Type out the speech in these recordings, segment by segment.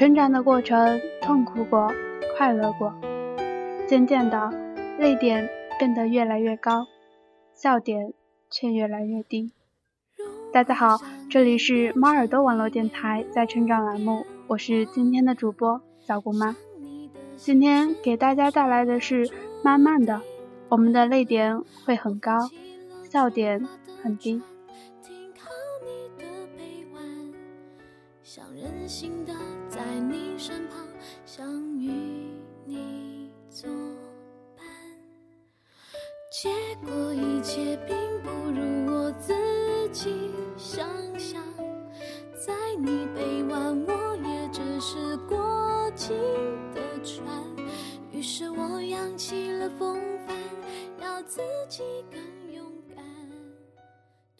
成长的过程，痛苦过，快乐过，渐渐的，泪点变得越来越高，笑点却越来越低。大家好，这里是猫耳朵网络电台在成长栏目，我是今天的主播小姑妈。今天给大家带来的是慢慢的，我们的泪点会很高，笑点很低。结果一切并不如我自己想象，在你背弯，我也只是过境的船。于是我扬起了风帆，要自己更勇敢。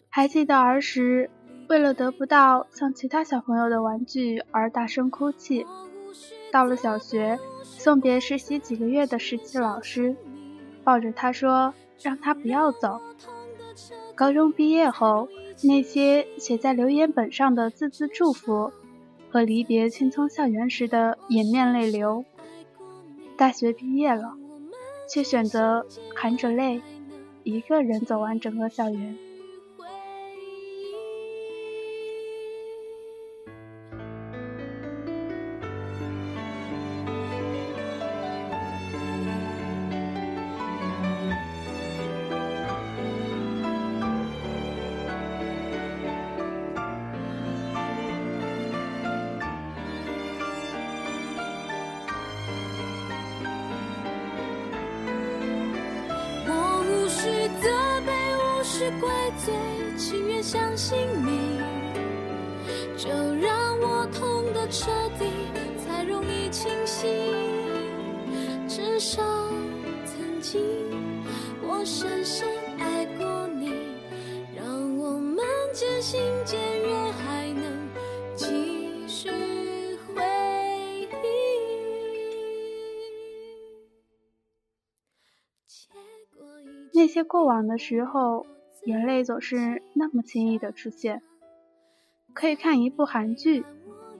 还记得儿时，为了得不到像其他小朋友的玩具而大声哭泣。到了小学，送别实习几个月的实习老师，抱着他说。让他不要走。高中毕业后，那些写在留言本上的字字祝福，和离别青葱校园时的掩面泪流。大学毕业了，却选择含着泪，一个人走完整个校园。怪罪，情愿相信你，就让我痛得彻底，才容易清醒。至少曾经我深深爱过你，让我们渐行渐远，还能继续回忆。那些过往的时候。眼泪总是那么轻易的出现，可以看一部韩剧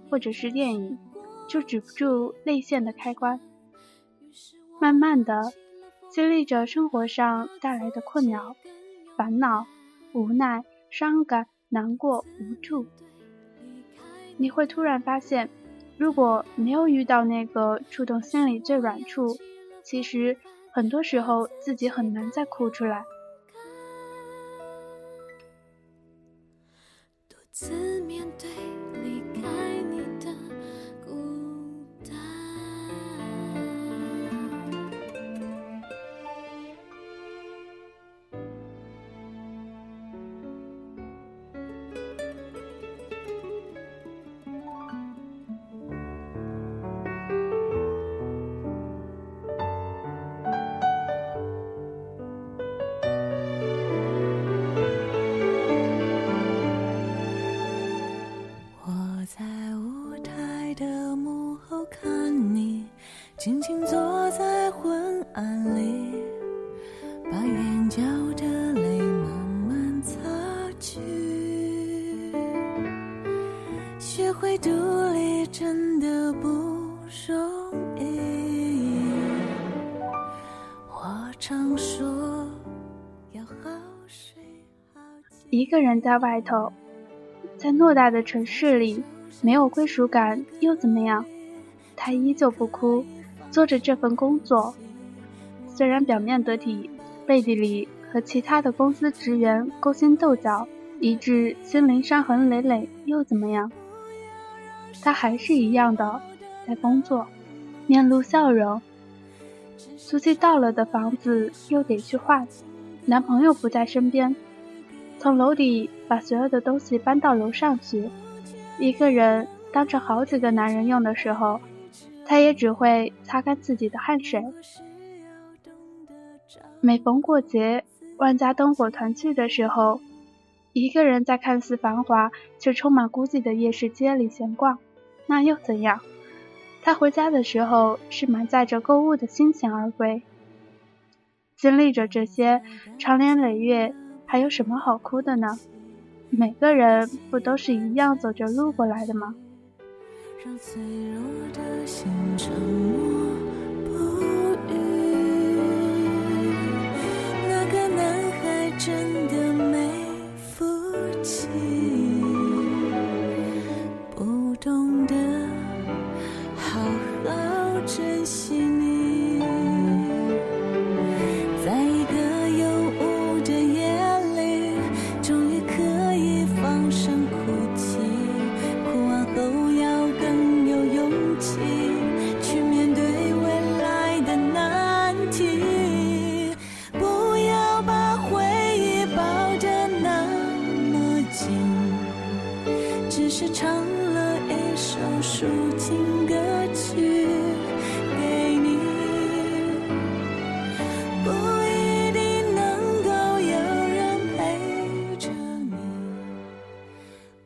或者是电影，就止不住泪腺的开关。慢慢的，经历着生活上带来的困扰、烦恼、无奈、伤感、难过、无助，你会突然发现，如果没有遇到那个触动心里最软处，其实很多时候自己很难再哭出来。次面对静静坐在昏暗里，把眼角的泪慢慢擦去。学会独立真的不容易。话常说要好睡一个人在外头，在偌大的城市里，没有归属感又怎么样？他依旧不哭。做着这份工作。虽然表面得体，背地里和其他的公司职员勾心斗角，以致心灵伤痕累累，又怎么样？他还是一样的在工作，面露笑容。租期到了的房子又得去换，男朋友不在身边。从楼底把所有的东西搬到楼上去，一个人当着好几个男人用的时候，他也只会擦干自己的汗水。每逢过节，万家灯火团聚的时候，一个人在看似繁华却充满孤寂的夜市街里闲逛，那又怎样？他回家的时候是满载着购物的心情而归。经历着这些，长年累月。还有什么好哭的呢？每个人不都是一样走着路过来的吗？让脆弱的心沉默。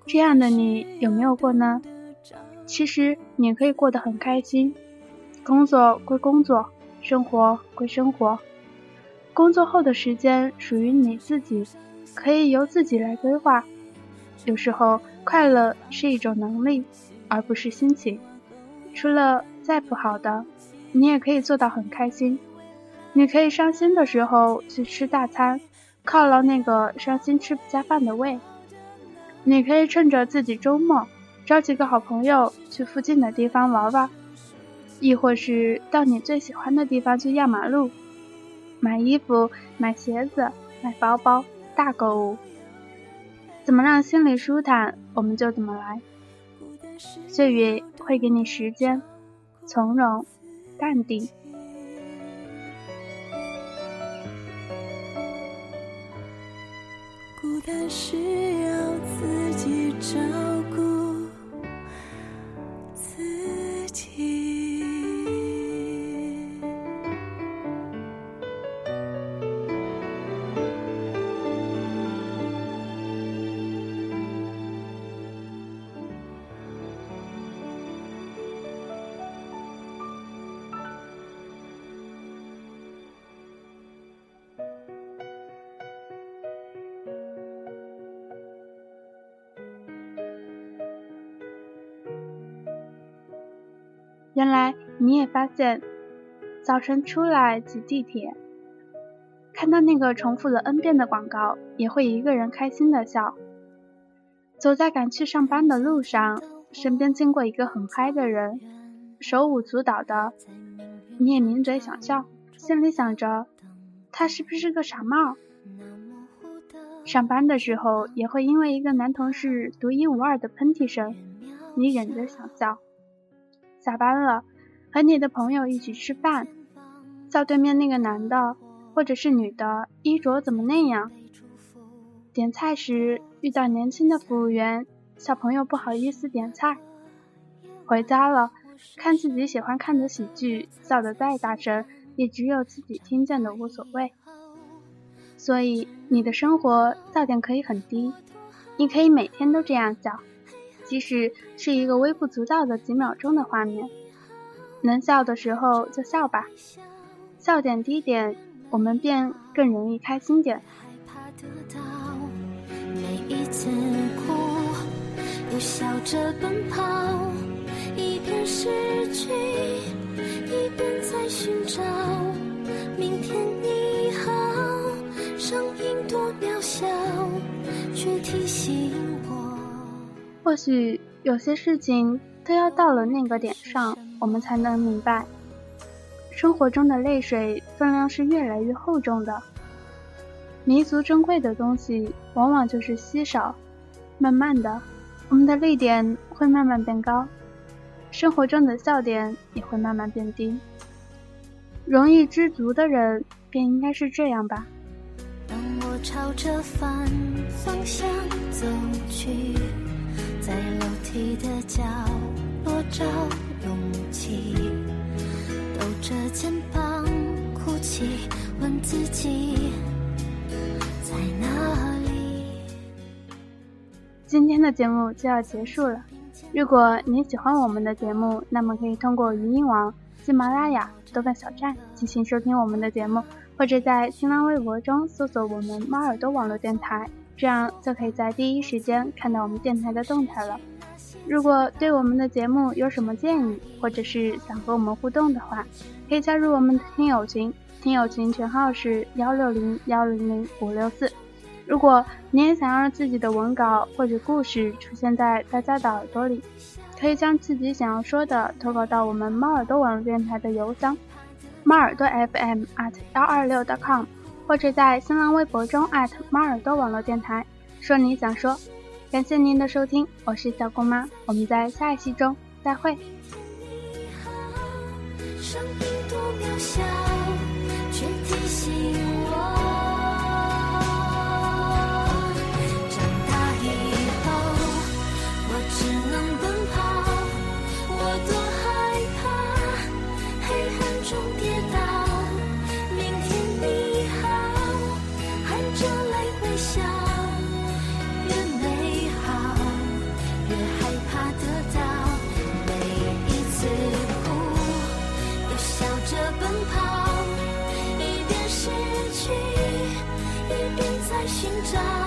这样的你有没有过呢？其实你可以过得很开心，工作归工作，生活归生活。工作后的时间属于你自己，可以由自己来规划。有时候，快乐是一种能力，而不是心情。除了再不好的，你也可以做到很开心。你可以伤心的时候去吃大餐，犒劳那个伤心吃不下饭的胃。你可以趁着自己周末，找几个好朋友去附近的地方玩玩，亦或是到你最喜欢的地方去压马路，买衣服、买鞋子、买包包，大购物。怎么让心里舒坦，我们就怎么来。岁月会给你时间，从容、淡定。孤单需要自己找原来你也发现，早晨出来挤地铁，看到那个重复了 N 遍的广告，也会一个人开心的笑。走在赶去上班的路上，身边经过一个很嗨的人，手舞足蹈的，你也抿嘴想笑，心里想着他是不是个傻帽？上班的时候也会因为一个男同事独一无二的喷嚏声，你忍着想笑。下班了，和你的朋友一起吃饭，笑对面那个男的或者是女的衣着怎么那样？点菜时遇到年轻的服务员，小朋友不好意思点菜。回家了，看自己喜欢看的喜剧，笑得再大声，也只有自己听见的无所谓。所以你的生活笑点可以很低，你可以每天都这样笑。即使是一个微不足道的几秒钟的画面，能笑的时候就笑吧，笑点低点，我们便更容易开心点。每一次哭，又笑着奔跑，或许有些事情都要到了那个点上，我们才能明白，生活中的泪水分量是越来越厚重的。弥足珍贵的东西，往往就是稀少。慢慢的，我们的泪点会慢慢变高，生活中的笑点也会慢慢变低。容易知足的人，便应该是这样吧。当我朝着反方向走去，在楼梯的角落找勇气，抖着肩膀哭泣，问自己在哪里。今天的节目就要结束了。如果你喜欢我们的节目，那么可以通过语音网、喜马拉雅、豆瓣小站进行收听我们的节目。或者在新浪微博中搜索我们猫耳朵网络电台，这样就可以在第一时间看到我们电台的动态了。如果对我们的节目有什么建议，或者是想和我们互动的话，可以加入我们的听友群，听友群群号是幺六零幺零零五六四。如果你也想让自己的文稿或者故事出现在大家的耳朵里，可以将自己想要说的投稿到我们猫耳朵网络电台的邮箱，猫耳朵 FM at 幺二六 .com，或者在新浪微博中艾特猫耳朵网络电台说你想说。感谢您的收听，我是小姑妈，我们在下一期中再会。生命多渺小，却提醒我。找